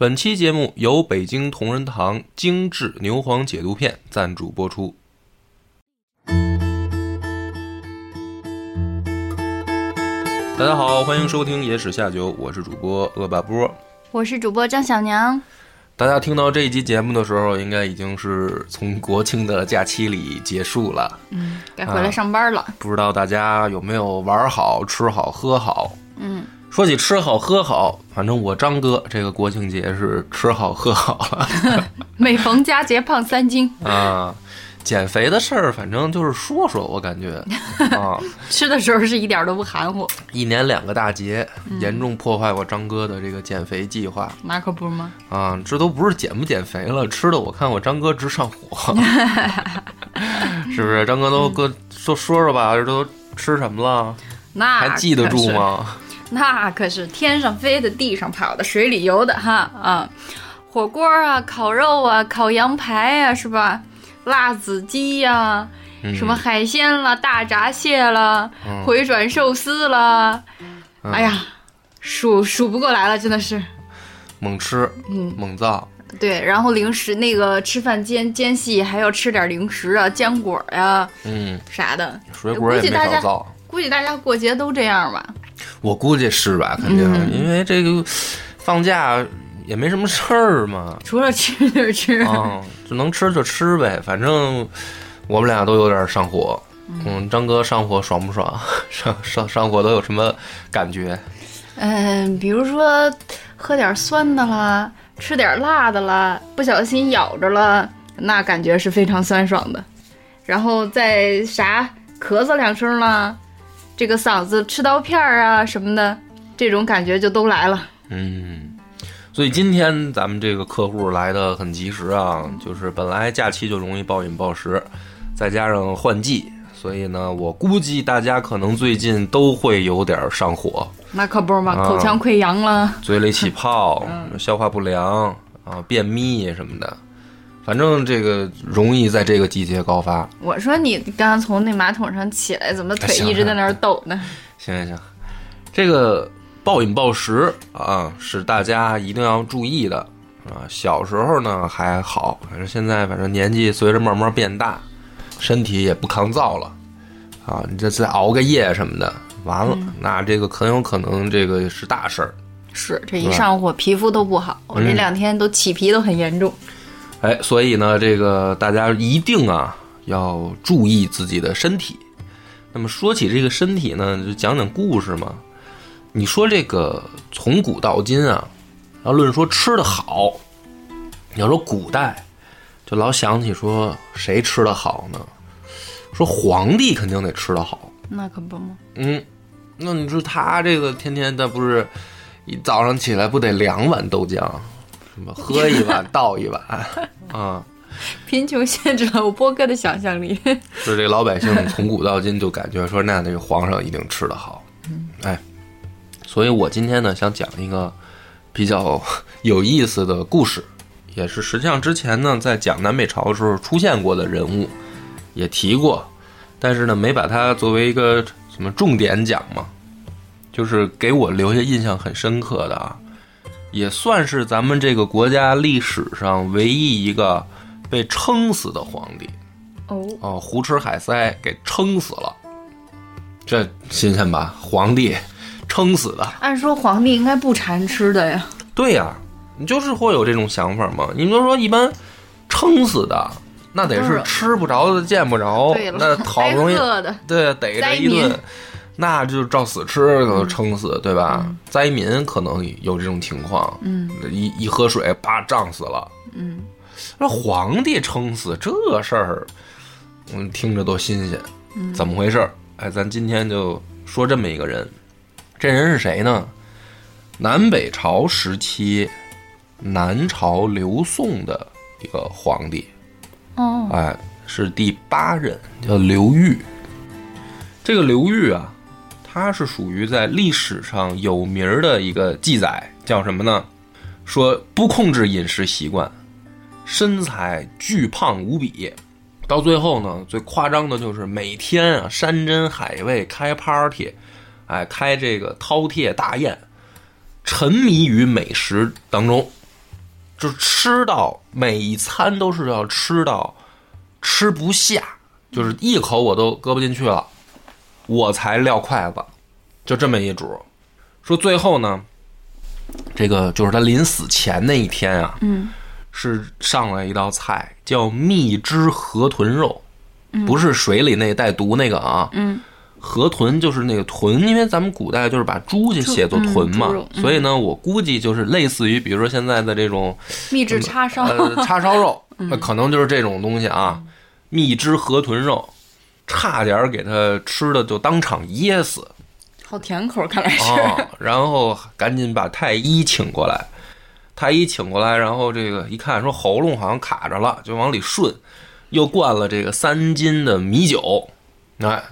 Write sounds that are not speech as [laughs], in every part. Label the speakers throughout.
Speaker 1: 本期节目由北京同仁堂精致牛黄解毒片赞助播出。大家好，欢迎收听《野史下酒》，我是主播恶霸波。
Speaker 2: 我是主播张小娘。
Speaker 1: 大家听到这一期节目的时候，应该已经是从国庆的假期里结束了。
Speaker 2: 嗯，该回来上班了。
Speaker 1: 不知道大家有没有玩好、吃好、喝好？
Speaker 2: 嗯，
Speaker 1: 说起吃好喝好，反正我张哥这个国庆节是吃好喝好了。[laughs]
Speaker 2: 每逢佳节胖三斤
Speaker 1: 啊！减肥的事儿，反正就是说说，我感觉 [laughs] 啊，
Speaker 2: 吃的时候是一点都不含糊。
Speaker 1: 一年两个大节，严重破坏我张哥的这个减肥计划。
Speaker 2: 那可不吗？
Speaker 1: 啊，这都不是减不减肥了，吃的我看我张哥直上火，[laughs] 是不是？张哥都哥说说说吧，这都吃什么了？
Speaker 2: 那
Speaker 1: 还记得住吗？[laughs]
Speaker 2: 那可是天上飞的，地上跑的，水里游的哈啊！火锅啊，烤肉啊，烤羊排啊，是吧？辣子鸡呀，什么海鲜了，大闸蟹了，回转寿司了，哎呀，数数不过来了，真的是
Speaker 1: 猛吃，
Speaker 2: 嗯，
Speaker 1: 猛造。
Speaker 2: 对，然后零食那个吃饭间间隙还要吃点零食啊，坚果呀，
Speaker 1: 嗯，
Speaker 2: 啥的，
Speaker 1: 水果也没少造。
Speaker 2: 估计大家过节都这样吧？
Speaker 1: 我估计是吧，肯定，因为这个放假。也没什么事儿嘛，
Speaker 2: 除了吃就是吃
Speaker 1: 啊，就能吃就吃呗。反正我们俩都有点上火，嗯，张哥上火爽不爽？上上上火都有什么感觉？
Speaker 2: 嗯，比如说喝点酸的啦，吃点辣的啦，不小心咬着了，那感觉是非常酸爽的。然后再啥咳嗽两声啦，这个嗓子吃刀片儿啊什么的，这种感觉就都来了。
Speaker 1: 嗯。所以今天咱们这个客户来的很及时啊，就是本来假期就容易暴饮暴食，再加上换季，所以呢，我估计大家可能最近都会有点上火。
Speaker 2: 那可不嘛，口腔溃疡了，[laughs]
Speaker 1: 嘴里起泡，消化不良啊，便秘什么的，反正这个容易在这个季节高发。
Speaker 2: 我说你刚刚从那马桶上起来，怎么腿一直在那儿抖呢？[laughs]
Speaker 1: 行行行，这个。暴饮暴食啊，是大家一定要注意的啊。小时候呢还好，反正现在反正年纪随着慢慢变大，身体也不抗造了啊。你这再熬个夜什么的，完了，那这个很有可能这个是大事儿。
Speaker 2: 是这一上火，皮肤都不好，我这两天都起皮都很严重。
Speaker 1: 哎，所以呢，这个大家一定啊要注意自己的身体。那么说起这个身体呢，就讲讲故事嘛。你说这个从古到今啊，要论说吃的好，你要说古代，就老想起说谁吃的好呢？说皇帝肯定得吃的好，
Speaker 2: 那可不吗？
Speaker 1: 嗯，那你说他这个天天的不是一早上起来不得两碗豆浆，什么喝一碗倒一碗 [laughs] 啊？
Speaker 2: 贫穷限制了我波哥的想象力。[laughs]
Speaker 1: 就是这个老百姓从古到今就感觉说那那个皇上一定吃的好，哎。所以我今天呢，想讲一个比较 [laughs] 有意思的故事，也是实际上之前呢，在讲南北朝的时候出现过的人物，也提过，但是呢，没把它作为一个什么重点讲嘛，就是给我留下印象很深刻的啊，也算是咱们这个国家历史上唯一一个被撑死的皇帝。
Speaker 2: 哦
Speaker 1: 哦，胡吃海塞给撑死了，这新鲜吧？皇帝。撑死的。
Speaker 2: 按说皇帝应该不馋吃的呀。
Speaker 1: 对呀，你就是会有这种想法嘛？你就说一般撑死的，那得是吃不着的、见不着，那 [laughs] 好不容易对逮着一顿，那就照死吃，可能撑死，对吧？灾民可能有这种情况，
Speaker 2: 嗯，
Speaker 1: 一一喝水，啪胀死了，
Speaker 2: 嗯。
Speaker 1: 那皇帝撑死这事儿，嗯，听着都新鲜，怎么回事？哎，咱今天就说这么一个人。这人是谁呢？南北朝时期，南朝刘宋的一个皇帝，
Speaker 2: 哦，
Speaker 1: 哎，是第八任，叫刘裕。这个刘裕啊，他是属于在历史上有名的一个记载，叫什么呢？说不控制饮食习惯，身材巨胖无比，到最后呢，最夸张的就是每天啊山珍海味开 party。哎，开这个饕餮大宴，沉迷于美食当中，就吃到每一餐都是要吃到吃不下，就是一口我都搁不进去了，我才撂筷子，就这么一主。说最后呢，这个就是他临死前那一天啊，
Speaker 2: 嗯。
Speaker 1: 是上来一道菜叫蜜汁河豚肉，不是水里那带毒那个啊，
Speaker 2: 嗯。
Speaker 1: 河豚就是那个豚，因为咱们古代就是把猪就写作豚嘛所以呢，我估计就是类似于，比如说现在的这种
Speaker 2: 秘制叉烧，
Speaker 1: 呃叉烧肉，[laughs]
Speaker 2: 嗯。
Speaker 1: 那可能就是这种东西啊，蜜汁河豚肉，差点儿给他吃的就当场噎死
Speaker 2: 好甜口，看来是。
Speaker 1: 啊，然后赶紧把太医请过来，太医请过来，然后这个一看说喉咙好像卡着了，就往里顺，又灌了这个三斤的米酒，哎，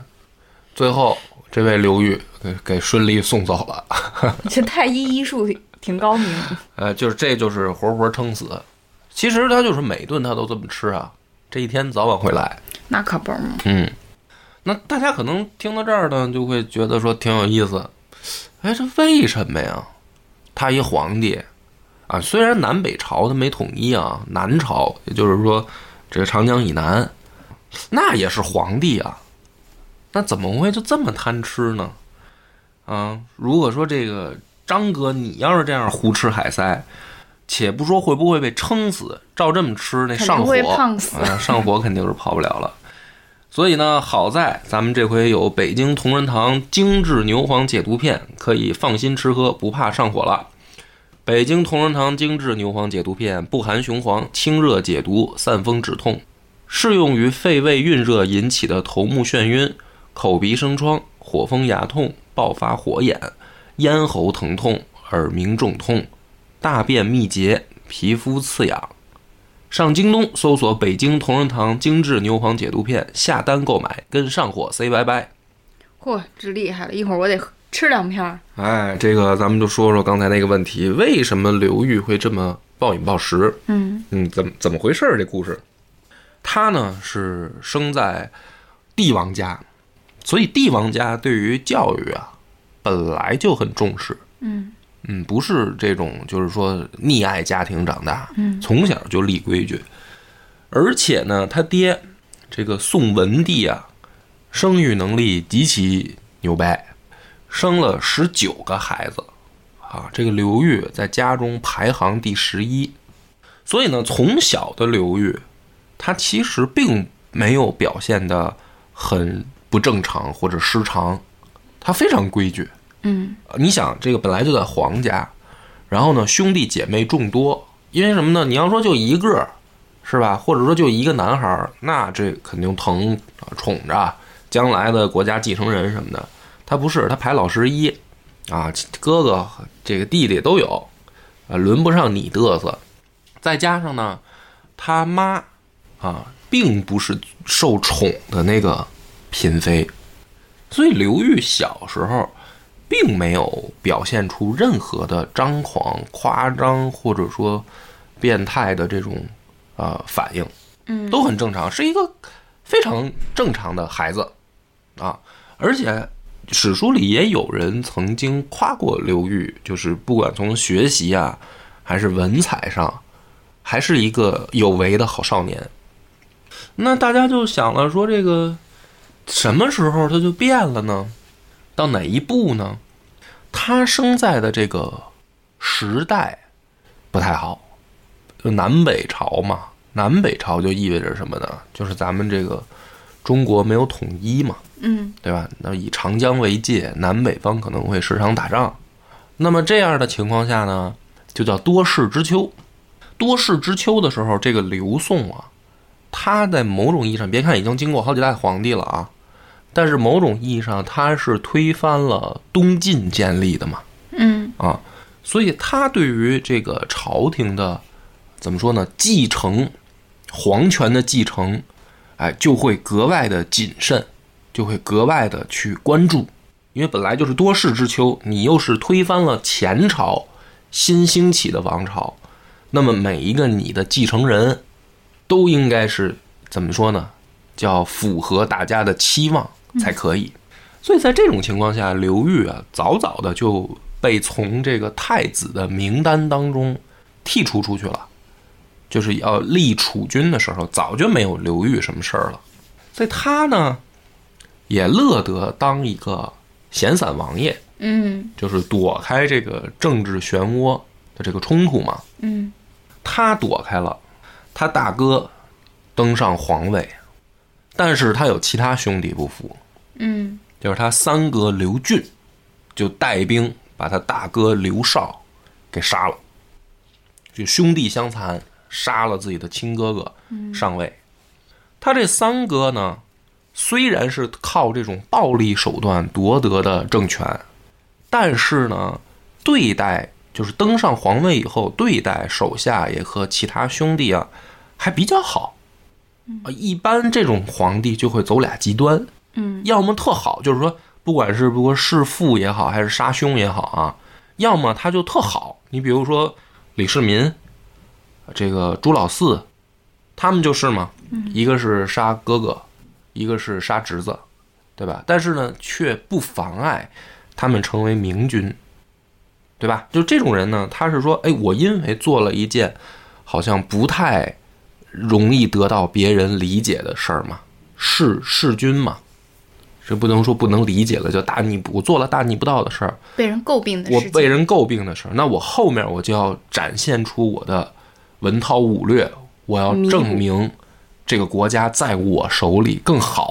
Speaker 1: 最后这位刘玉给给顺利送走了。
Speaker 2: 这太医医术挺高明。[laughs]
Speaker 1: 呃，就是这就是活活撑死。其实他就是每顿他都这么吃啊，这一天早晚会来。
Speaker 2: 那可不嘛，
Speaker 1: 嗯，那大家可能听到这儿呢，就会觉得说挺有意思。哎，这为什么呀？他一皇帝啊，虽然南北朝他没统一啊，南朝也就是说这个长江以南，那也是皇帝啊，那怎么会就这么贪吃呢？啊，如果说这个张哥你要是这样胡吃海塞，且不说会不会被撑死，照这么吃那上火，
Speaker 2: 胖死
Speaker 1: 啊，上火肯定是跑不了了。所以呢，好在咱们这回有北京同仁堂精致牛黄解毒片，可以放心吃喝，不怕上火了。北京同仁堂精致牛黄解毒片不含雄黄，清热解毒，散风止痛，适用于肺胃蕴热引起的头目眩晕、口鼻生疮、火风牙痛、爆发火眼、咽喉疼痛、耳鸣肿痛、大便秘结、皮肤刺痒。上京东搜索“北京同仁堂精致牛黄解毒片”，下单购买，跟上火 say 拜拜。
Speaker 2: 嚯，这厉害了！一会儿我得吃两片儿。
Speaker 1: 哎，这个咱们就说说刚才那个问题，为什么刘裕会这么暴饮暴食？
Speaker 2: 嗯
Speaker 1: 嗯，怎么怎么回事儿？这故事，他呢是生在帝王家，所以帝王家对于教育啊本来就很重视。
Speaker 2: 嗯
Speaker 1: 嗯，不是这种，就是说溺爱家庭长大，
Speaker 2: 嗯。
Speaker 1: 从小就立规矩，而且呢，他爹这个宋文帝啊，生育能力极其牛掰，生了十九个孩子，啊，这个刘裕在家中排行第十一，所以呢，从小的刘裕，他其实并没有表现的很不正常或者失常，他非常规矩。
Speaker 2: 嗯
Speaker 1: 你想，这个本来就在皇家，然后呢，兄弟姐妹众多，因为什么呢？你要说就一个，是吧？或者说就一个男孩，那这肯定疼啊宠着，将来的国家继承人什么的。他不是，他排老十一，啊，哥哥这个弟弟都有，啊，轮不上你嘚瑟。再加上呢，他妈啊，并不是受宠的那个嫔妃，所以刘裕小时候。并没有表现出任何的张狂、夸张或者说变态的这种呃反应，
Speaker 2: 嗯，
Speaker 1: 都很正常，是一个非常正常的孩子啊。而且史书里也有人曾经夸过刘裕，就是不管从学习啊，还是文采上，还是一个有为的好少年。那大家就想了，说这个什么时候他就变了呢？到哪一步呢？他生在的这个时代不太好，就南北朝嘛。南北朝就意味着什么呢？就是咱们这个中国没有统一嘛，
Speaker 2: 嗯
Speaker 1: 对吧？那以长江为界，南北方可能会时常打仗。那么这样的情况下呢，就叫多事之秋。多事之秋的时候，这个刘宋啊，他在某种意义上，别看已经经过好几代皇帝了啊，但是某种意义上，他是推翻了东晋建立的嘛，
Speaker 2: 嗯。
Speaker 1: 啊，所以他对于这个朝廷的怎么说呢，继承皇权的继承，哎，就会格外的谨慎，就会格外的去关注，因为本来就是多事之秋，你又是推翻了前朝新兴起的王朝，那么每一个你的继承人都应该是怎么说呢？叫符合大家的期望才可以。所以在这种情况下，刘裕啊，早早的就被从这个太子的名单当中剔除出去了。就是要立储君的时候，早就没有刘裕什么事儿了，所以他呢也乐得当一个闲散王爷，
Speaker 2: 嗯
Speaker 1: 就是躲开这个政治漩涡的这个冲突嘛。
Speaker 2: 嗯
Speaker 1: 他躲开了，他大哥登上皇位，但是他有其他兄弟不服，
Speaker 2: 嗯
Speaker 1: 就是他三哥刘俊就带兵把他大哥刘绍给杀了，就兄弟相残，杀了自己的亲哥哥上位。他这三哥呢，虽然是靠这种暴力手段夺得的政权，但是呢，对待就是登上皇位以后，对待手下也和其他兄弟啊还比较好。啊，一般这种皇帝就会走俩极端，
Speaker 2: 嗯
Speaker 1: 要么特好，就是说，不管是不过弑父也好，还是杀兄也好啊，要么他就特好。你比如说李世民，这个朱老四，他们就是嘛，一个是杀哥哥，一个是杀侄子，对吧？但是呢，却不妨碍他们成为明君，对吧？就这种人呢，他是说，哎，我因为做了一件好像不太容易得到别人理解的事儿嘛，弑弑君嘛，这不能说不能理解了，叫大逆不，我做了大逆不道的事儿，
Speaker 2: 被人诟病的
Speaker 1: 我
Speaker 2: 事情。
Speaker 1: 被人诟病的事儿，那我后面我就要展现出我的文韬武略，我要证明这个国家在我手里更好，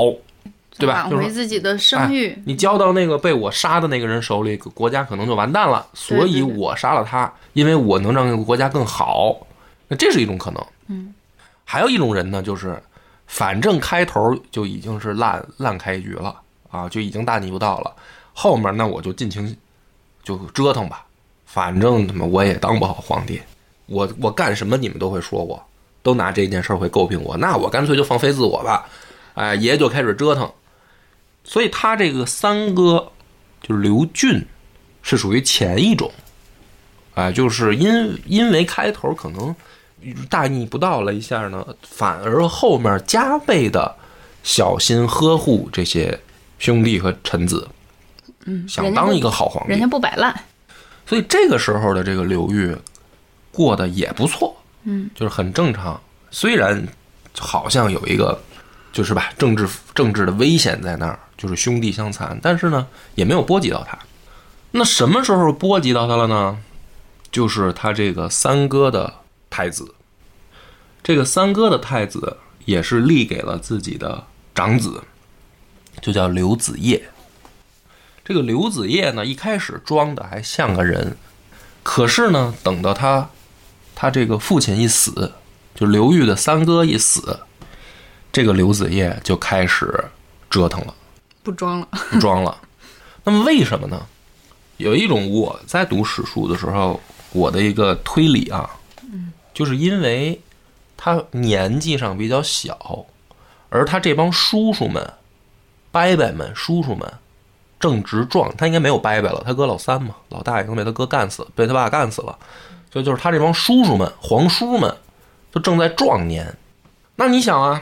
Speaker 1: 对吧？
Speaker 2: 挽回自己的声誉。
Speaker 1: 你交到那个被我杀的那个人手里，国家可能就完蛋了。所以我杀了他，因为我能让这个国家更好。那这是一种可能。
Speaker 2: 嗯，
Speaker 1: 还有一种人呢，就是反正开头就已经是烂烂开局了啊，就已经大逆不道了。后面那我就尽情就折腾吧，反正他妈我也当不好皇帝，我我干什么你们都会说我，都拿这件事儿会诟病我，那我干脆就放飞自我吧。哎，爷就开始折腾。所以他这个三哥就是刘俊，是属于前一种，哎，就是因因为开头可能大逆不道了一下呢，反而后面加倍的小心呵护这些兄弟和臣子，
Speaker 2: 嗯，
Speaker 1: 想当一个好皇帝
Speaker 2: 人家。不摆烂。
Speaker 1: 所以这个时候的这个刘裕过得也不错，
Speaker 2: 嗯，
Speaker 1: 就是很正常。虽然好像有一个就是吧政治政治的危险在那儿，就是兄弟相残，但是呢也没有波及到他。那什么时候波及到他了呢？就是他这个三哥的太子，这个三哥的太子也是立给了自己的长子，就叫刘子业。这个刘子业呢，一开始装的还像个人，可是呢，等到他他这个父亲一死，就刘裕的三哥一死，这个刘子业就开始折腾了，
Speaker 2: 不装了。
Speaker 1: 不装了。那么为什么呢？有一种我在读史书的时候，我的一个推理啊，就是因为他年纪上比较小，而他这帮叔叔们、伯伯们、叔叔们正值壮，他应该没有伯伯了，他哥老三嘛，老大已经被他哥干死，被他爸干死了，所以就是他这帮叔叔们、皇叔们都正在壮年。那你想啊，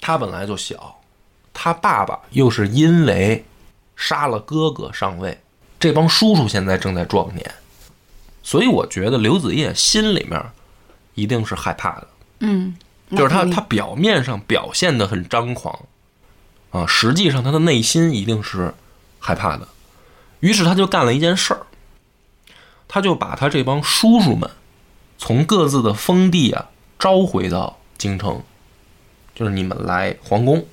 Speaker 1: 他本来就小，他爸爸又是因为杀了哥哥上位，这帮叔叔现在正在壮年，所以我觉得刘子业心里面一定是害怕的。
Speaker 2: 嗯，
Speaker 1: 就是他他表面上表现的很张狂，啊，实际上他的内心一定是害怕的。于是他就干了一件事儿，他就把他这帮叔叔们从各自的封地啊召回到京城，就是你们来皇宫，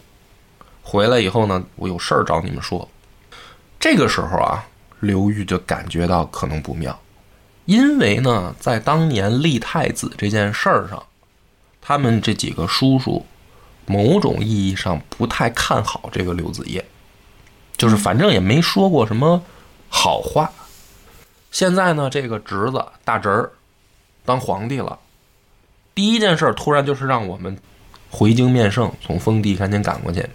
Speaker 1: 回来以后呢，我有事儿找你们说。这个时候啊，刘裕就感觉到可能不妙，因为呢，在当年立太子这件事儿上。他们这几个叔叔，某种意义上不太看好这个刘子业，就是反正也没说过什么好话。现在呢，这个侄子大侄儿当皇帝了，第一件事突然就是让我们回京面圣，从封地赶紧赶过去。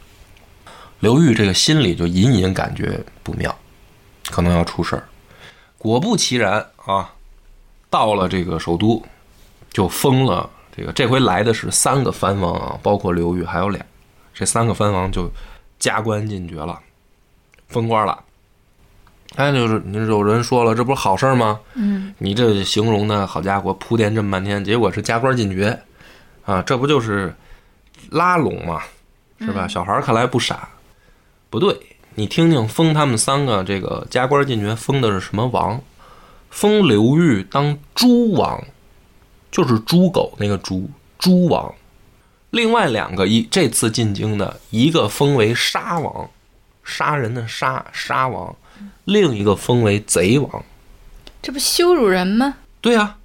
Speaker 1: 刘裕这个心里就隐隐感觉不妙，可能要出事儿。果不其然啊，到了这个首都，就封了。这个这回来的是三个藩王啊，包括刘裕还有俩，这三个藩王就加官进爵了，封官了。哎，就是你有人说了，这不是好事吗？
Speaker 2: 嗯，
Speaker 1: 你这形容的好家伙，铺垫这么半天，结果是加官进爵，啊，这不就是拉拢嘛？是吧？小孩儿看来不傻，不对，你听听封他们三个这个加官进爵封的是什么王？封刘裕当诸王，就是猪狗那个猪猪王。另外两个一这次进京的，一个封为杀王，杀人的杀杀王，另一个封为贼王。
Speaker 2: 这不羞辱人吗？
Speaker 1: 对啊、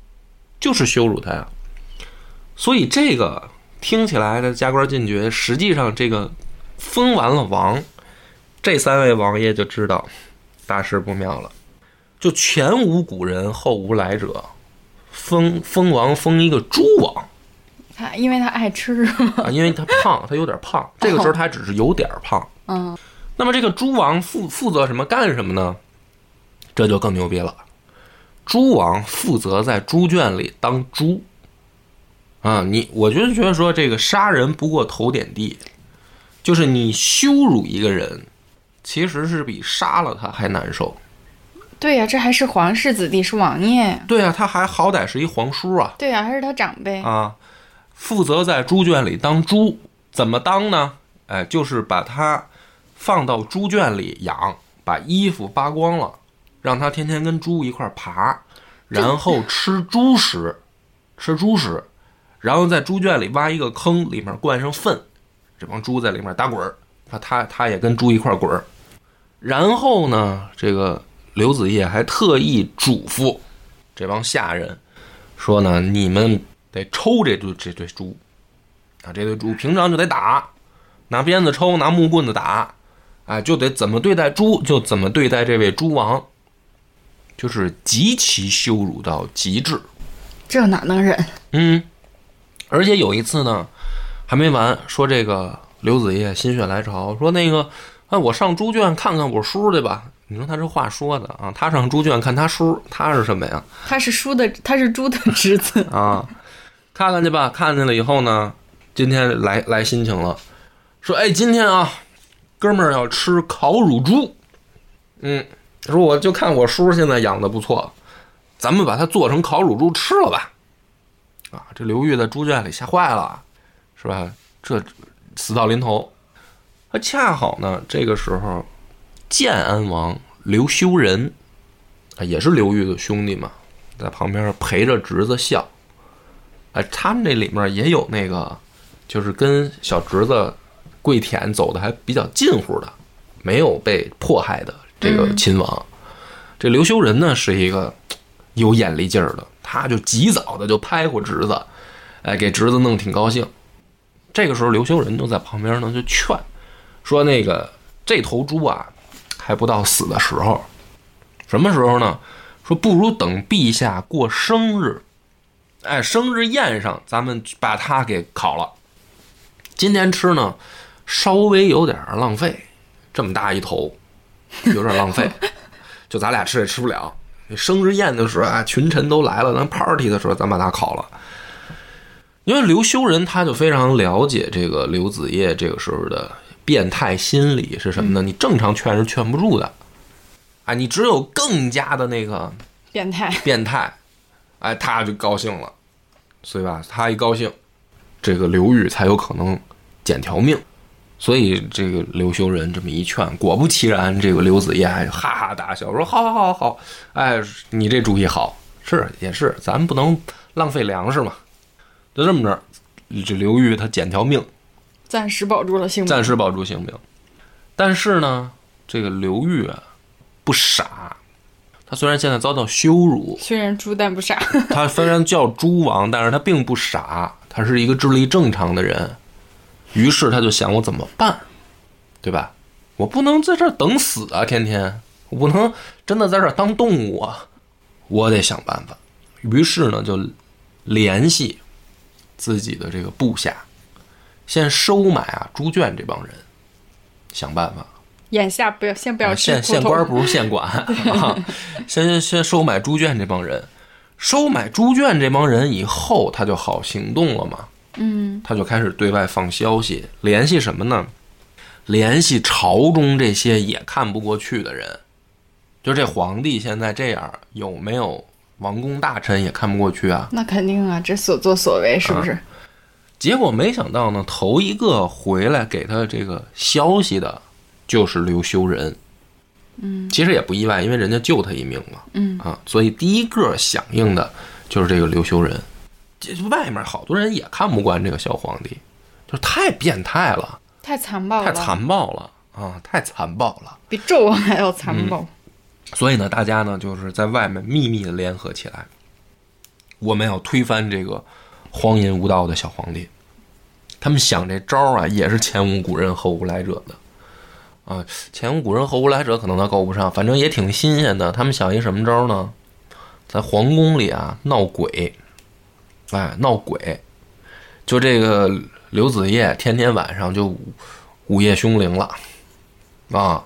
Speaker 1: 就是羞辱他呀。所以这个听起来的加官进爵，实际上这个封完了王，这三位王爷就知道大事不妙了，就前无古人后无来者，封封王封一个猪王
Speaker 2: 他因为他爱吃，
Speaker 1: 啊，因为他胖，[laughs] 他有点胖，这个时候他只是有点胖。
Speaker 2: 嗯，
Speaker 1: 那么这个猪王负负责什么干什么呢？这就更牛逼了。猪王负责在猪圈里当猪。啊，你我就觉得说这个杀人不过头点地，就是你羞辱一个人，其实是比杀了他还难受。
Speaker 2: 对呀、这还是皇室子弟，是王爷呀。
Speaker 1: 对啊，他还好歹是一皇叔啊
Speaker 2: 对呀、还是他长辈。
Speaker 1: 啊，负责在猪圈里当猪，怎么当呢？哎，就是把它放到猪圈里养，把衣服扒光了，让它天天跟猪一块儿爬，然后吃猪食，吃猪食，然后在猪圈里挖一个坑，里面灌上粪，这帮猪在里面打滚儿，他他他也跟猪一块儿滚儿。然后呢，这个刘子业还特意嘱咐这帮下人说呢，你们得抽这对这对猪，啊，这对猪平常就得打，拿鞭子抽，拿木棍子打，哎，就得怎么对待猪，就怎么对待这位猪王，就是极其羞辱到极致。
Speaker 2: 这哪能忍？
Speaker 1: 嗯，而且有一次呢，还没完，说这个刘子业心血来潮，说那个，哎，我上猪圈看看我叔去吧。你说他这话说的啊，他上猪圈看他叔，他是什么呀？
Speaker 2: 他是叔的，他是猪的侄子。[laughs]
Speaker 1: 啊，看看去吧。看见了以后呢，今天来来心情了，说哎，今天啊，哥们儿要吃烤乳猪。嗯，说我就看我叔现在养的不错，咱们把它做成烤乳猪吃了吧。啊，这刘裕在猪圈里吓坏了，是吧？这死到临头，他恰好呢，这个时候建安王刘修仁啊，也是刘裕的兄弟嘛，在旁边陪着侄子笑。哎，他们这里面也有那个，就是跟小侄子跪舔走的还比较近乎的，没有被迫害的这个亲王。这刘修仁呢是一个有眼力劲儿的，他就及早的就拍过侄子，哎，给侄子弄挺高兴。这个时候，刘修仁就在旁边呢就劝说：“那个这头猪啊，还不到死的时候，什么时候呢？说不如等陛下过生日，哎，生日宴上咱们把它给烤了。今天吃呢，稍微有点浪费，这么大一头，有点浪费，[laughs] 就咱俩吃也吃不了。生日宴的时候啊，群臣都来了，咱 party 的时候咱把它烤了。因为刘修仁他就非常了解这个刘子业这个时候的变态心理是什么呢？你正常劝是劝不住的，啊，你只有更加的那个
Speaker 2: 变态，
Speaker 1: 变态，哎，他就高兴了，所以吧，他一高兴，这个刘裕才有可能捡条命。所以这个刘修仁这么一劝，果不其然，这个刘子业还哈哈大笑说：“好好好好，哎，你这主意好，是也是，咱不能浪费粮食嘛。”就这么着，这刘裕他捡条命，
Speaker 2: 暂时保住了性命。
Speaker 1: 暂时保住性命。但是呢，这个刘裕啊不傻，他虽然现在遭到羞辱，
Speaker 2: 虽然猪但不傻，[laughs]
Speaker 1: 他虽然叫猪王，但是他并不傻，他是一个智力正常的人。于是他就想，我怎么办，对吧？我不能在这儿等死啊，天天，我不能真的在这儿当动物啊，我得想办法。于是呢，就联系自己的这个部下，先收买啊猪圈这帮人，想办法。
Speaker 2: 眼下不要先不要
Speaker 1: 县县官不如县管啊，[laughs] 先先收买猪圈这帮人，收买猪圈这帮人以后，他就好行动了嘛。
Speaker 2: 嗯，
Speaker 1: 他就开始对外放消息，联系什么呢？联系朝中这些也看不过去的人，就这皇帝现在这样，有没有王公大臣也看不过去啊？
Speaker 2: 那肯定啊，这所作所为是不是？
Speaker 1: 结果没想到呢，头一个回来给他这个消息的，就是刘修仁。
Speaker 2: 嗯
Speaker 1: 其实也不意外，因为人家救他一命嘛
Speaker 2: 嗯
Speaker 1: 啊，所以第一个响应的就是这个刘修仁。这外面好多人也看不惯这个小皇帝，就是太变态了，
Speaker 2: 太残暴了，
Speaker 1: 太残暴了啊，太残暴了。
Speaker 2: 比纣王还要残暴。
Speaker 1: 所以呢，大家呢就是在外面秘密的联合起来，我们要推翻这个荒淫无道的小皇帝。他们想这招啊，也是前无古人后无来者的啊。前无古人后无来者可能他够不上，反正也挺新鲜的。他们想一什么招呢？在皇宫里啊闹鬼，哎，闹鬼。就这个刘子业天天晚上就午夜凶铃了啊，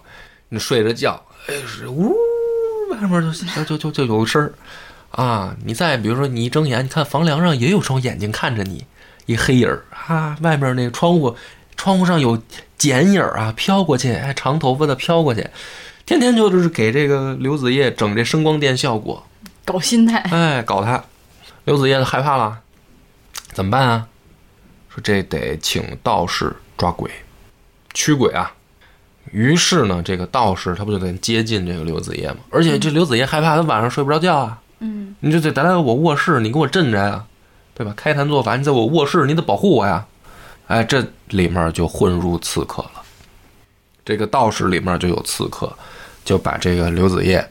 Speaker 1: 你睡着觉，哎，呜，外面就就就就有声儿啊。你再比如说，你一睁眼，你看房梁上也有双眼睛看着你，一黑影儿啊。外面那个窗户，窗户上有剪影儿啊，飘过去，哎，长头发的飘过去，天天就是给这个刘子业整这声光电效果，
Speaker 2: 搞心态，
Speaker 1: 哎，搞他。刘子业害怕了，怎么办啊？说这得请道士抓鬼，驱鬼啊。于是呢，这个道士他不就得接近这个刘子业吗？而且这刘子业害怕，他晚上睡不着觉啊。
Speaker 2: 嗯，
Speaker 1: 你就得来到我卧室，你给我镇着呀，对吧？开坛做法，你在我卧室，你得保护我呀。哎，这里面就混入刺客了。这个道士里面就有刺客，就把这个刘子业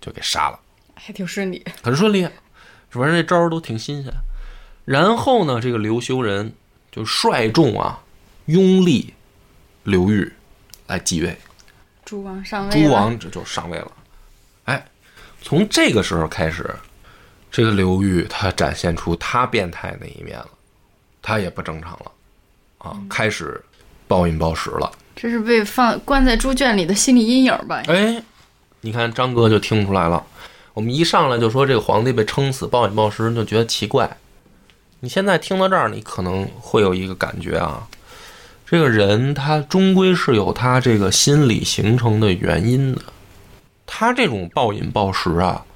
Speaker 1: 就给杀了。
Speaker 2: 还挺顺利。
Speaker 1: 很顺利，反正这招都挺新鲜。然后呢，这个刘修仁就率众啊，拥立刘裕来继位，
Speaker 2: 诸王上位了，
Speaker 1: 诸王这就上位了。哎，从这个时候开始，这个刘裕他展现出他变态那一面了，他也不正常了啊，开始暴饮暴食了。
Speaker 2: 这是被放关在猪圈里的心理阴影吧？
Speaker 1: 哎，你看张哥就听出来了。我们一上来就说这个皇帝被撑死、暴饮暴食，就觉得奇怪。你现在听到这儿，你可能会有一个感觉啊，这个人他终归是有他这个心理形成的原因的。他这种暴饮暴食啊，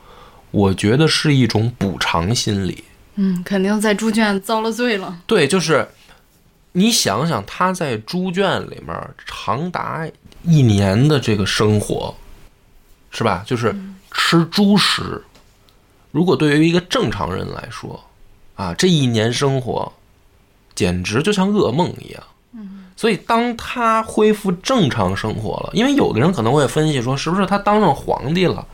Speaker 1: 我觉得是一种补偿心理。
Speaker 2: 嗯，肯定在猪圈遭了罪了。
Speaker 1: 对，就是你想想，他在猪圈里面长达一年的这个生活，是吧？就是吃猪食。如果对于一个正常人来说，啊，这一年生活简直就像噩梦一样。所以当他恢复正常生活了，因为有的人可能会分析说，是不是他当上皇帝了，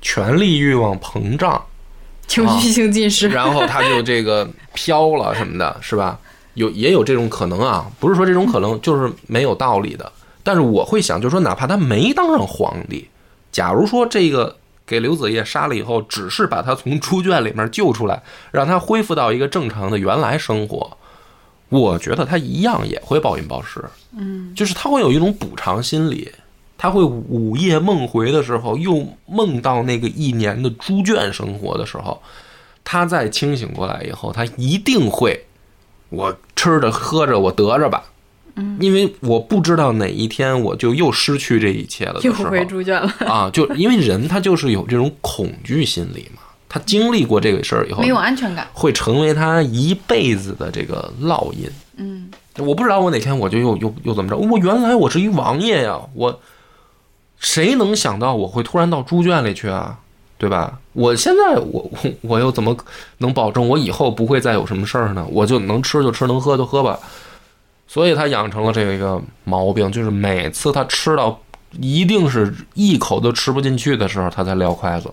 Speaker 1: 权力欲望膨胀，
Speaker 2: 情绪性近视，[laughs]
Speaker 1: 然后他就这个飘了什么的，是吧？有也有这种可能啊，不是说这种可能就是没有道理的。但是我会想，就是说，哪怕他没当上皇帝，假如说这个给刘子业杀了以后，只是把他从猪圈里面救出来，让他恢复到一个正常的原来生活，我觉得他一样也会暴饮暴食。
Speaker 2: 嗯，
Speaker 1: 就是他会有一种补偿心理，他会午夜梦回的时候，又梦到那个一年的猪圈生活的时候，他再清醒过来以后，他一定会，我吃着喝着我得着吧，嗯，因为我不知道哪一天我就又失去这一切了
Speaker 2: 又回猪圈了，
Speaker 1: 啊，就因为人他就是有这种恐惧心理嘛，他经历过这个事儿以后
Speaker 2: 没，有安全感。
Speaker 1: 会成为他一辈子的这个烙印。
Speaker 2: 嗯，
Speaker 1: 我不知道我哪天我就又又又怎么着？我原来我是一王爷呀，我谁能想到我会突然到猪圈里去啊？对吧？我现在我我 [laughs] 我又怎么能保证我以后不会再有什么事儿呢？我就能吃就吃，能喝就喝吧。所以他养成了这个毛病，就是每次他吃到一定是一口都吃不进去的时候，他才撂筷子。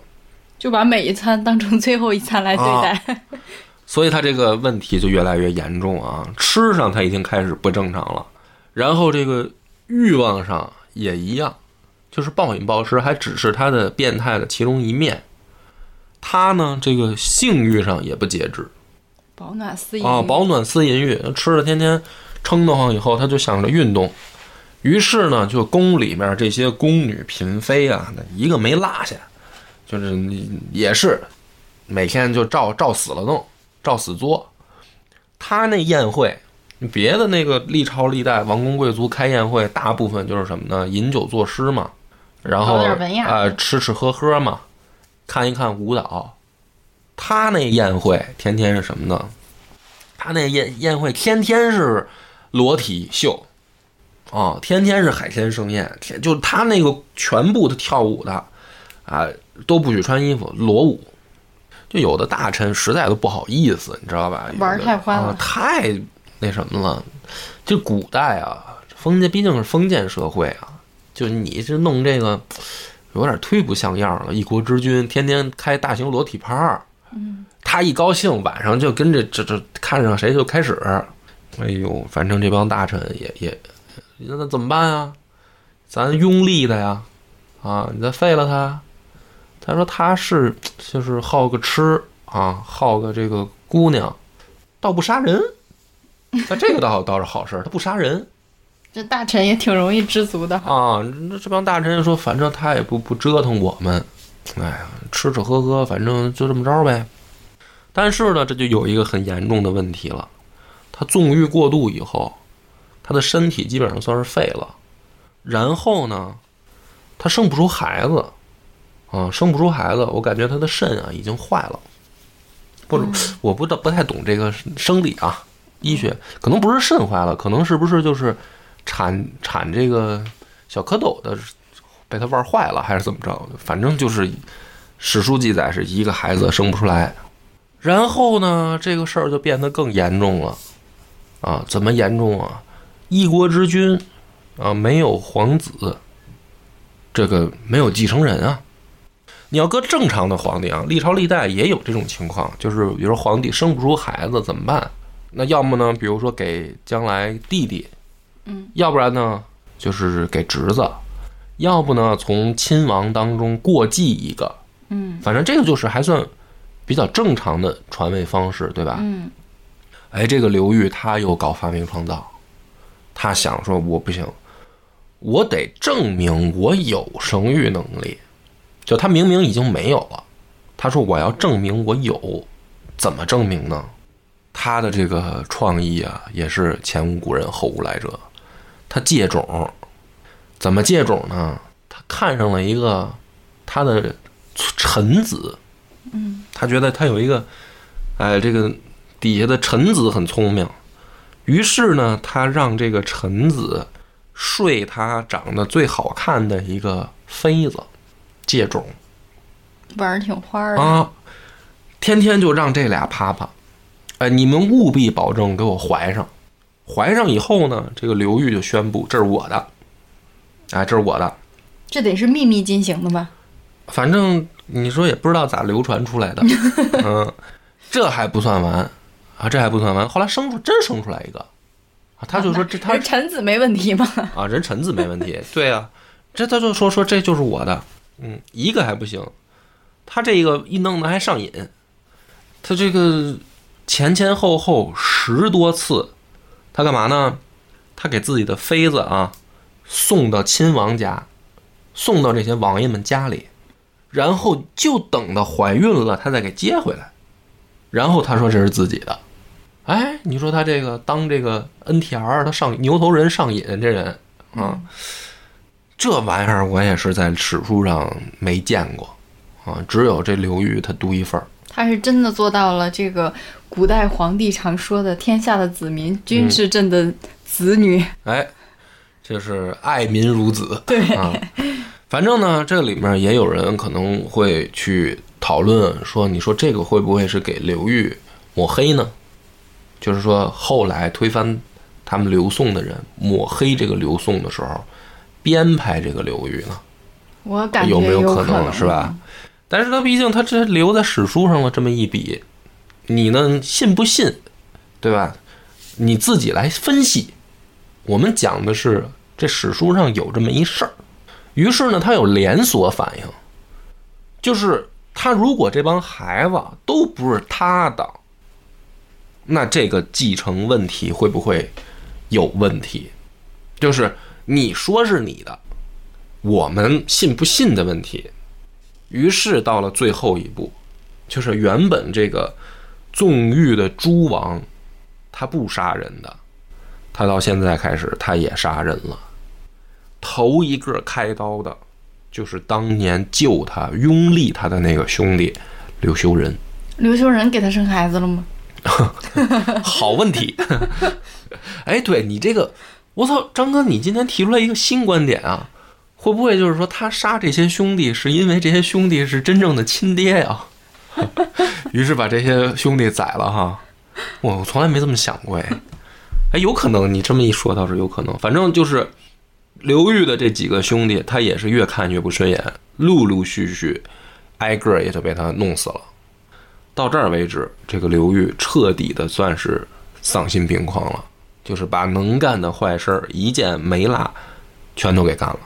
Speaker 2: 就把每一餐当成最后一餐来对待。
Speaker 1: 所以他这个问题就越来越严重啊，吃上他已经开始不正常了，然后这个欲望上也一样，就是暴饮暴食还只是他的变态的其中一面。他呢，这个性欲上也不节制。
Speaker 2: 保暖思淫
Speaker 1: 啊，保暖思淫欲，吃了天天撑得慌以后，他就想着运动，于是呢，就宫里面这些宫女嫔妃啊，那一个没落下，就是你也是每天就照照死了弄，照死作。他那宴会，别的那个历朝历代王公贵族开宴会，大部分就是什么呢？饮酒作诗嘛。然后
Speaker 2: 搞点文雅
Speaker 1: 呃吃吃喝喝嘛，看一看舞蹈。他那宴会天天是什么呢？他那宴宴会天天是裸体秀，啊，天天是海鲜盛宴，天就他那个全部的跳舞的，啊，都不许穿衣服，裸舞。就有的大臣实在都不好意思，你知道吧？
Speaker 2: 玩儿太欢了
Speaker 1: 啊太那什么了。就古代啊，封建毕竟是封建社会啊，就你这弄这个，有点忒不像样了。一国之君天天开大型裸体趴儿，嗯，他一高兴晚上就跟着这这看上谁就开始，哎呦，反正这帮大臣也也，那怎么办啊？咱拥立的呀，啊，你再废了他。他说他是就是好个吃啊，好个这个姑娘，倒不杀人。那这个倒倒是好事儿，他不杀人
Speaker 2: 这大臣也挺容易知足的。
Speaker 1: 啊。那这帮大臣说，反正他也不不折腾我们，哎呀，吃吃喝喝，反正就这么着呗。但是呢，这就有一个很严重的问题了，他纵欲过度以后，他的身体基本上算是废了，然后呢，他生不出孩子，啊，生不出孩子，我感觉他的肾啊已经坏了，不是，我不不太懂这个生理啊，医学可能不是肾坏了，可能是不是就是产产这个小蝌蚪的被他玩坏了，还是怎么着？反正就是史书记载是一个孩子生不出来，然后呢，这个事儿就变得更严重了，啊，怎么严重啊？一国之君啊，没有皇子，这个没有继承人啊。你要搁正常的皇帝啊，历朝历代也有这种情况，就是比如说皇帝生不出孩子怎么办？那要么呢，比如说给将来弟弟，
Speaker 2: 嗯，
Speaker 1: 要不然呢就是给侄子，要不呢从亲王当中过继一个，
Speaker 2: 嗯
Speaker 1: 反正这个就是还算比较正常的传位方式，对吧？
Speaker 2: 嗯
Speaker 1: 哎，这个刘裕他又搞发明创造，他想说我不行，我得证明我有生育能力。就他明明已经没有了，他说我要证明我有，怎么证明呢？他的这个创意啊，也是前无古人后无来者。他借种，怎么借种呢？他看上了一个他的臣子，
Speaker 2: 嗯，
Speaker 1: 他觉得他有一个，哎，这个底下的臣子很聪明，于是呢，他让这个臣子睡他长得最好看的一个妃子，借种。
Speaker 2: 玩儿挺花儿的。
Speaker 1: 啊，天天就让这俩啪啪，哎，你们务必保证给我怀上，怀上以后呢，这个刘玉就宣布这是我的，哎，这是我的，
Speaker 2: 这得是秘密进行的吧？
Speaker 1: 反正你说也不知道咋流传出来的，[laughs] 嗯，这还不算完。啊，这还不算完，后来生出真生出来一个，啊，他就说这他 [laughs]
Speaker 2: 人臣子没问题吗？
Speaker 1: 啊，人臣子没问题，[laughs] 对啊，这他就说说这就是我的，嗯，一个还不行，他这个一弄的还上瘾，他这个前前后后十多次，他干嘛呢？他给自己的妃子啊送到亲王家，送到这些王爷们家里，然后就等到怀孕了，他再给接回来，然后他说这是自己的。哎，你说他这个当这个 NTR，他上牛头人上瘾，这人啊，这玩意儿我也是在史书上没见过啊，只有这刘裕他独一份儿。
Speaker 2: 他是真的做到了这个古代皇帝常说的“天下的子民均是朕的子女”
Speaker 1: 哎，就是爱民如子。[laughs]
Speaker 2: 对
Speaker 1: 啊，反正呢，这里面也有人可能会去讨论说，你说这个会不会是给刘裕抹黑呢？就是说后来推翻他们刘宋的人抹黑这个刘宋的时候，编排这个刘裕呢？
Speaker 2: 我感觉
Speaker 1: 有没有
Speaker 2: 可
Speaker 1: 可能是吧？但是他毕竟他这留在史书上了这么一笔，你呢信不信，对吧？你自己来分析。我们讲的是这史书上有这么一事儿，于是呢，他有连锁反应，就是他如果这帮孩子都不是他的，那这个继承问题会不会有问题？就是你说是你的，我们信不信的问题。于是到了最后一步，就是原本这个纵欲的诸王，他不杀人的，他到现在开始他也杀人了。头一个开刀的就是当年救他、拥立他的那个兄弟刘修仁。
Speaker 2: 刘修仁给他生孩子了吗？[laughs]
Speaker 1: 好问题。[laughs] 哎，对你这个，我操，张哥，你今天提出来一个新观点啊！会不会就是说他杀这些兄弟，是因为这些兄弟是真正的亲爹呀？[laughs] 于是把这些兄弟宰了哈。我从来没这么想过哎。哎，有可能，你这么一说倒是有可能。反正就是刘裕的这几个兄弟，他也是越看越不顺眼，陆陆续续挨个也就被他弄死了。到这儿为止，这个刘裕彻底的算是丧心病狂了，就是把能干的坏事儿一件没落，全都给干了。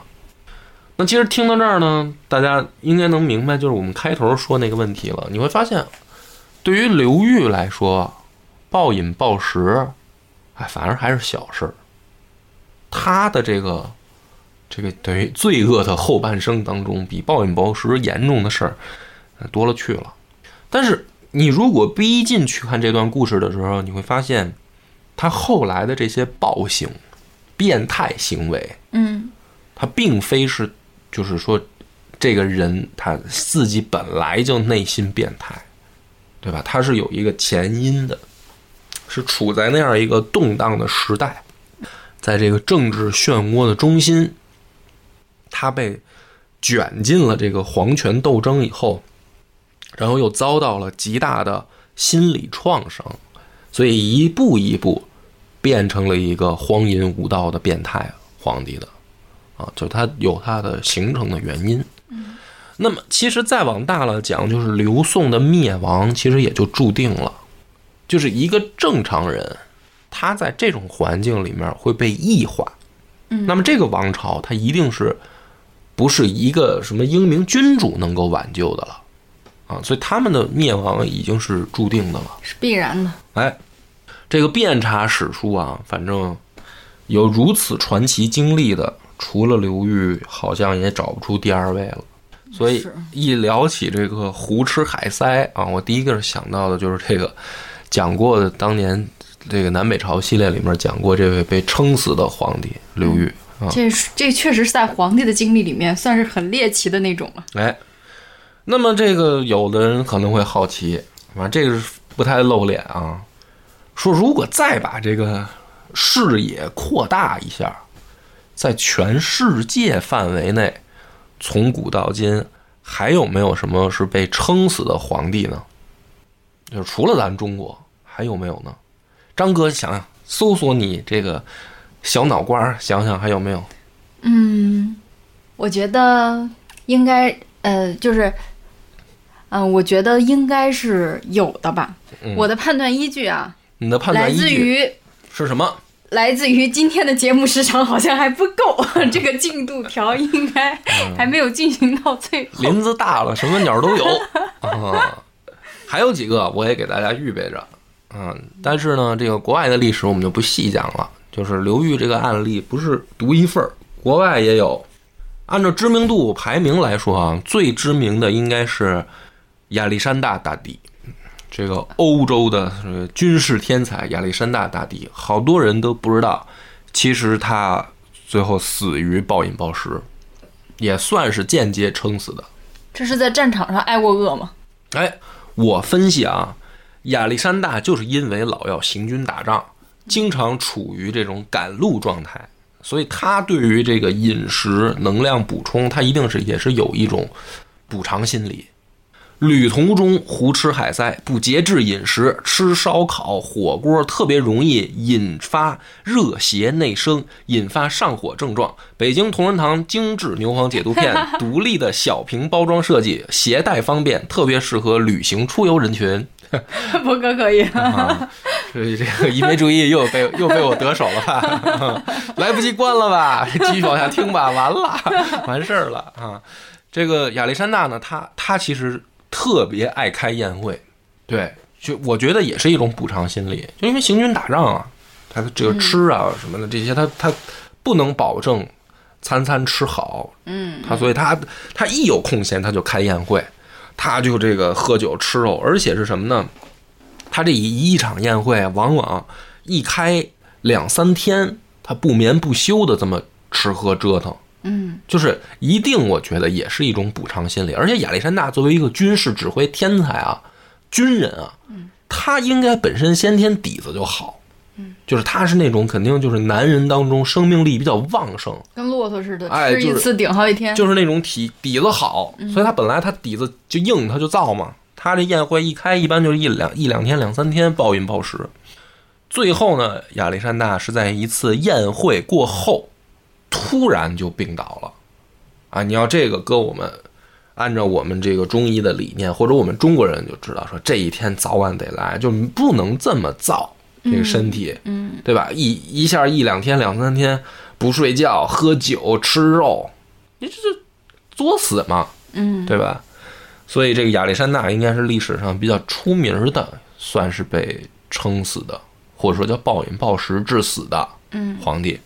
Speaker 1: 那其实听到这儿呢，大家应该能明白，就是我们开头说那个问题了。你会发现，对于刘裕来说，暴饮暴食，哎，反而还是小事儿。他的这个这个等于罪恶的后半生当中，比暴饮暴食严重的事儿多了去了。但是你如果逼近去看这段故事的时候，你会发现，他后来的这些暴行、变态行为，
Speaker 2: 嗯，
Speaker 1: 他并非是，就是说，这个人他自己本来就内心变态，对吧？他是有一个前因的，是处在那样一个动荡的时代，在这个政治漩涡的中心，他被卷进了这个皇权斗争以后。然后又遭到了极大的心理创伤，所以一步一步变成了一个荒淫无道的变态皇帝的，啊，就他有他的形成的原因。那么其实再往大了讲，就是刘宋的灭亡，其实也就注定了，就是一个正常人，他在这种环境里面会被异化。
Speaker 2: 嗯，
Speaker 1: 那么这个王朝，它一定是不是一个什么英明君主能够挽救的了。啊，所以他们的灭亡已经是注定的了，
Speaker 2: 是必然的。
Speaker 1: 哎，这个遍查史书啊，反正有如此传奇经历的，除了刘裕，好像也找不出第二位了。所以一聊起这个胡吃海塞啊，我第一个想到的就是这个讲过的当年这个南北朝系列里面讲过这位被撑死的皇帝刘裕啊。
Speaker 2: 这这确实是在皇帝的经历里面算是很猎奇的那种了。
Speaker 1: 哎。那么这个有的人可能会好奇，啊，这个是不太露脸啊。说如果再把这个视野扩大一下，在全世界范围内，从古到今，还有没有什么是被撑死的皇帝呢？就是除了咱中国，还有没有呢？张哥想想，搜索你这个小脑瓜，想想还有没有？
Speaker 2: 嗯，我觉得应该，呃，就是。嗯，我觉得应该是有的吧。我的判断依据啊，
Speaker 1: 你的判断
Speaker 2: 来自于
Speaker 1: 是什么？
Speaker 2: 来自于今天的节目时长好像还不够，[laughs] 这个进度条应该还没有进行到最后。
Speaker 1: 林子大了，什么鸟都有 [laughs] 啊。还有几个我也给大家预备着，嗯，但是呢，这个国外的历史我们就不细讲了。就是刘裕这个案例不是独一份儿，国外也有。按照知名度排名来说啊，最知名的应该是。亚历山大大帝，这个欧洲的军事天才亚历山大大帝，好多人都不知道，其实他最后死于暴饮暴食，也算是间接撑死的。
Speaker 2: 这是在战场上挨过饿吗？
Speaker 1: 哎，我分析啊，亚历山大就是因为老要行军打仗，经常处于这种赶路状态，所以他对于这个饮食能量补充，他一定是也是有一种补偿心理。旅途中胡吃海塞，不节制饮食，吃烧烤、火锅特别容易引发热邪内生，引发上火症状。北京同仁堂精致牛黄解毒片，[laughs] 独立的小瓶包装设计，携带方便，特别适合旅行出游人群。[laughs]
Speaker 2: 博哥可以，
Speaker 1: 所 [laughs] 以这个一没注意又被又被我得手了吧？来不及关了吧？继续往下听吧。完了，完事儿了啊！这个亚历山大呢，他他其实。特别爱开宴会，对，就我觉得也是一种补偿心理，就因为行军打仗啊，他这个吃啊什么的这些，他他不能保证餐餐吃好，
Speaker 2: 嗯，
Speaker 1: 他所以他他一有空闲他就开宴会，他就这个喝酒吃肉，而且是什么呢？他这一一场宴会往往一开两三天，他不眠不休的这么吃喝折腾，
Speaker 2: 嗯
Speaker 1: 就是一定，我觉得也是一种补偿心理。而且亚历山大作为一个军事指挥天才啊，军人啊，他应该本身先天底子就好，就是他是那种肯定就是男人当中生命力比较旺盛，
Speaker 2: 跟骆驼似的，
Speaker 1: 哎
Speaker 2: 吃一次顶好几天。
Speaker 1: 就是那种体底子好，所以他本来他底子就硬，他就造嘛。他这宴会一开，一般就是一两一两天、两三天暴饮暴食。最后呢，亚历山大是在一次宴会过后，突然就病倒了。啊，你要这个搁我们，按照我们这个中医的理念，或者我们中国人就知道说，这一天早晚得来，就不能这么造这个身体，
Speaker 2: 嗯
Speaker 1: 对吧？一一下一两天、两三天不睡觉、喝酒、吃肉，你这是作死嘛，
Speaker 2: 嗯
Speaker 1: 对吧？所以这个亚历山大应该是历史上比较出名的，算是被撑死的，或者说叫暴饮暴食致死的
Speaker 2: 嗯
Speaker 1: 皇帝。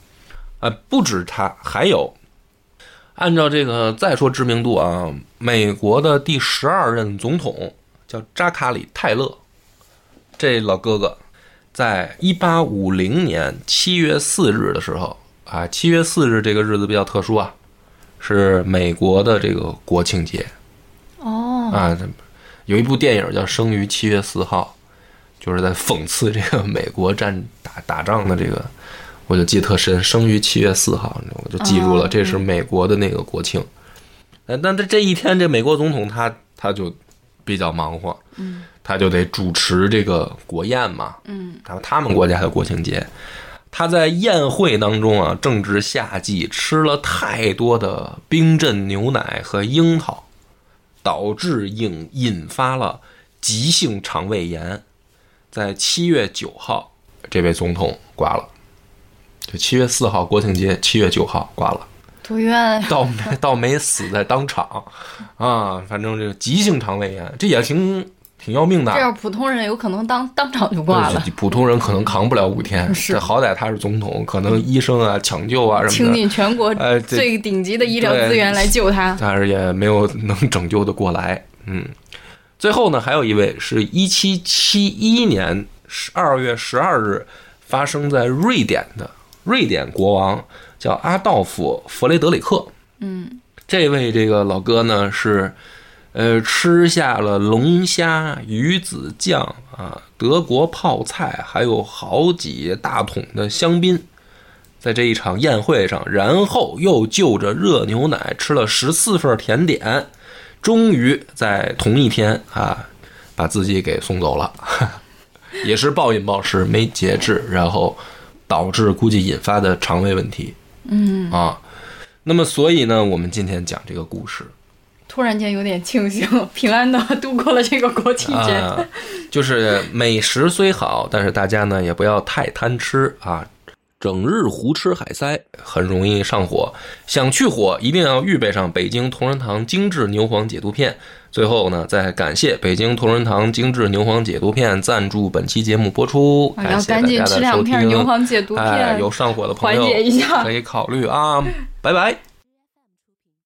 Speaker 1: 呃，不止他，还有按照这个再说知名度啊，美国的第十二任总统叫扎卡里泰勒，这老哥哥在一八五零年七月四日的时候啊，七月四日这个日子比较特殊啊，是美国的这个国庆节
Speaker 2: 哦，
Speaker 1: 啊。有一部电影叫《生于七月四号》，就是在讽刺这个美国战打打仗的这个，我就记得特深，生于七月四号，我就记住了，
Speaker 2: 哦
Speaker 1: 这是美国的那个国庆。呃，但这这一天，这美国总统他他就比较忙活，
Speaker 2: 嗯
Speaker 1: 他就得主持这个国宴嘛，
Speaker 2: 嗯
Speaker 1: 他他们国家的国庆节，他在宴会当中啊，正值夏季，吃了太多的冰镇牛奶和樱桃，导致引引发了急性肠胃炎。在七月九号，这位总统挂了。就七月四号国庆节，七月九号挂了，
Speaker 2: 多冤呀！
Speaker 1: 倒没倒没死在当场，啊，反正这个急性肠胃炎，这也挺挺要命的。
Speaker 2: 这要普通人有可能当当场就挂了，
Speaker 1: 普通人可能扛不了五天，
Speaker 2: 是
Speaker 1: 这好歹他是总统，可能医生啊、抢救啊什么的，
Speaker 2: 尽全国
Speaker 1: 呃
Speaker 2: 最顶级的医疗资源来救他。
Speaker 1: 但是也没有能拯救的过来。嗯，最后呢，还有一位是一七七一年十二月十二日发生在瑞典的瑞典国王叫阿道夫·弗雷德里克。
Speaker 2: 嗯。
Speaker 1: 这位这个老哥呢是，呃，吃下了龙虾、鱼子酱啊、德国泡菜，还有好几大桶的香槟，在这一场宴会上，然后又就着热牛奶吃了十四份甜点，终于在同一天啊，把自己给送走了，[laughs] 也是暴饮暴食，没节制，然后导致估计引发的肠胃问题
Speaker 2: 嗯，
Speaker 1: 啊。那么，所以呢，我们今天讲这个故事
Speaker 2: 突然间有点庆幸，平安的度过了这个国庆节。
Speaker 1: 啊，就是美食虽好，但是大家呢也不要太贪吃啊。整日胡吃海塞很容易上火，想去火一定要预备上北京同仁堂精致牛黄解毒片。最后呢，再感谢北京同仁堂精致牛黄解毒片赞助本期节目播出，
Speaker 2: 啊
Speaker 1: 感谢
Speaker 2: 要赶紧
Speaker 1: 大家的收
Speaker 2: 吃两片
Speaker 1: 听。
Speaker 2: 牛黄解毒
Speaker 1: 哎，
Speaker 2: 片
Speaker 1: 有，上火的朋
Speaker 2: 缓
Speaker 1: 友
Speaker 2: 解一下。
Speaker 1: 可以考虑啊，拜拜。